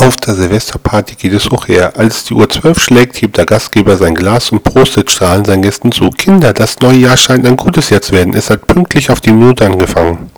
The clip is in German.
Auf der Silvesterparty geht es hoch her. Als die Uhr zwölf schlägt, hebt der Gastgeber sein Glas und prostet strahlend seinen Gästen zu. Kinder, das neue Jahr scheint ein gutes Jahr zu werden. Es hat pünktlich auf die Minute angefangen.